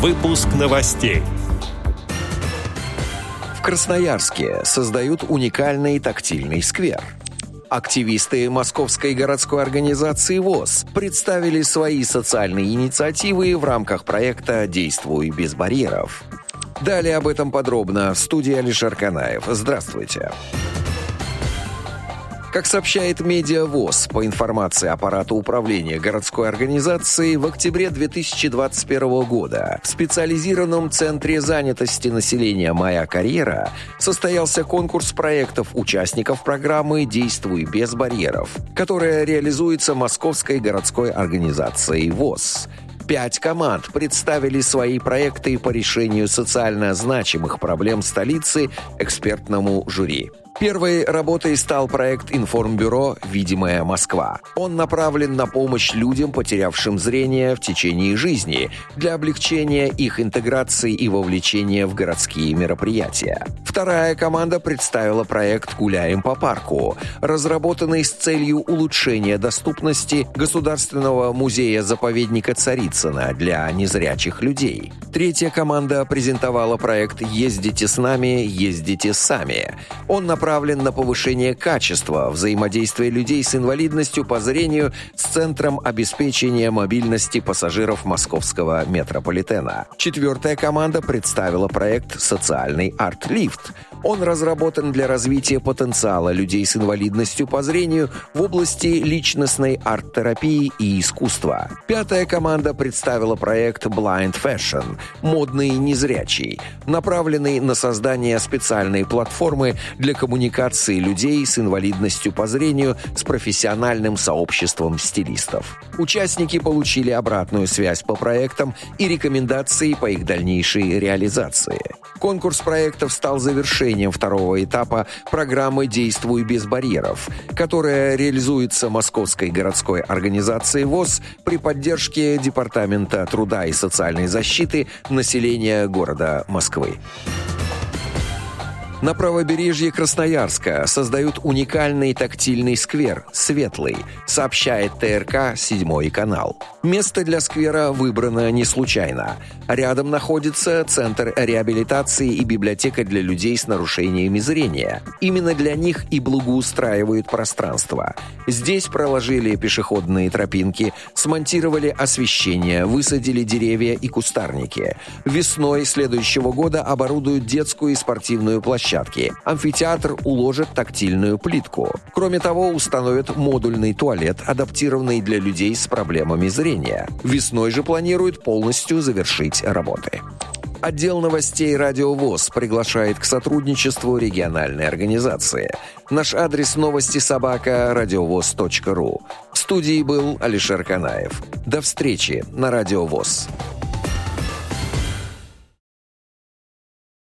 Выпуск новостей. В Красноярске создают уникальный тактильный сквер. Активисты Московской городской организации ВОЗ представили свои социальные инициативы в рамках проекта «Действуй без барьеров». Далее об этом подробно в студии Алишер Канаев. Здравствуйте. Здравствуйте. Как сообщает Медиавоз, по информации аппарата управления городской организации, в октябре 2021 года в специализированном центре занятости населения «Моя карьера» состоялся конкурс проектов участников программы «Действуй без барьеров», которая реализуется Московской городской организацией ВОЗ. Пять команд представили свои проекты по решению социально значимых проблем столицы экспертному жюри. Первой работой стал проект информбюро «Видимая Москва». Он направлен на помощь людям, потерявшим зрение в течение жизни, для облегчения их интеграции и вовлечения в городские мероприятия. Вторая команда представила проект «Гуляем по парку», разработанный с целью улучшения доступности Государственного музея-заповедника Царицына для незрячих людей. Третья команда презентовала проект «Ездите с нами, ездите сами». Он направлен направлен на повышение качества взаимодействия людей с инвалидностью по зрению с Центром обеспечения мобильности пассажиров московского метрополитена. Четвертая команда представила проект «Социальный арт-лифт», он разработан для развития потенциала людей с инвалидностью по зрению в области личностной арт-терапии и искусства. Пятая команда представила проект Blind Fashion «Модный незрячий», направленный на создание специальной платформы для коммуникации людей с инвалидностью по зрению с профессиональным сообществом стилистов. Участники получили обратную связь по проектам и рекомендации по их дальнейшей реализации. Конкурс проектов стал завершением второго этапа программы «Действуй без барьеров», которая реализуется Московской городской организацией ВОЗ при поддержке Департамента труда и социальной защиты населения города Москвы. На правобережье Красноярска создают уникальный тактильный сквер «Светлый», сообщает ТРК «Седьмой канал». Место для сквера выбрано не случайно. Рядом находится Центр реабилитации и библиотека для людей с нарушениями зрения. Именно для них и благоустраивают пространство. Здесь проложили пешеходные тропинки, смонтировали освещение, высадили деревья и кустарники. Весной следующего года оборудуют детскую и спортивную площадку площадки. Амфитеатр уложит тактильную плитку. Кроме того, установят модульный туалет, адаптированный для людей с проблемами зрения. Весной же планируют полностью завершить работы. Отдел новостей «Радиовоз» приглашает к сотрудничеству региональной организации. Наш адрес новости собака радиовоз.ру. В студии был Алишер Канаев. До встречи на «Радиовоз».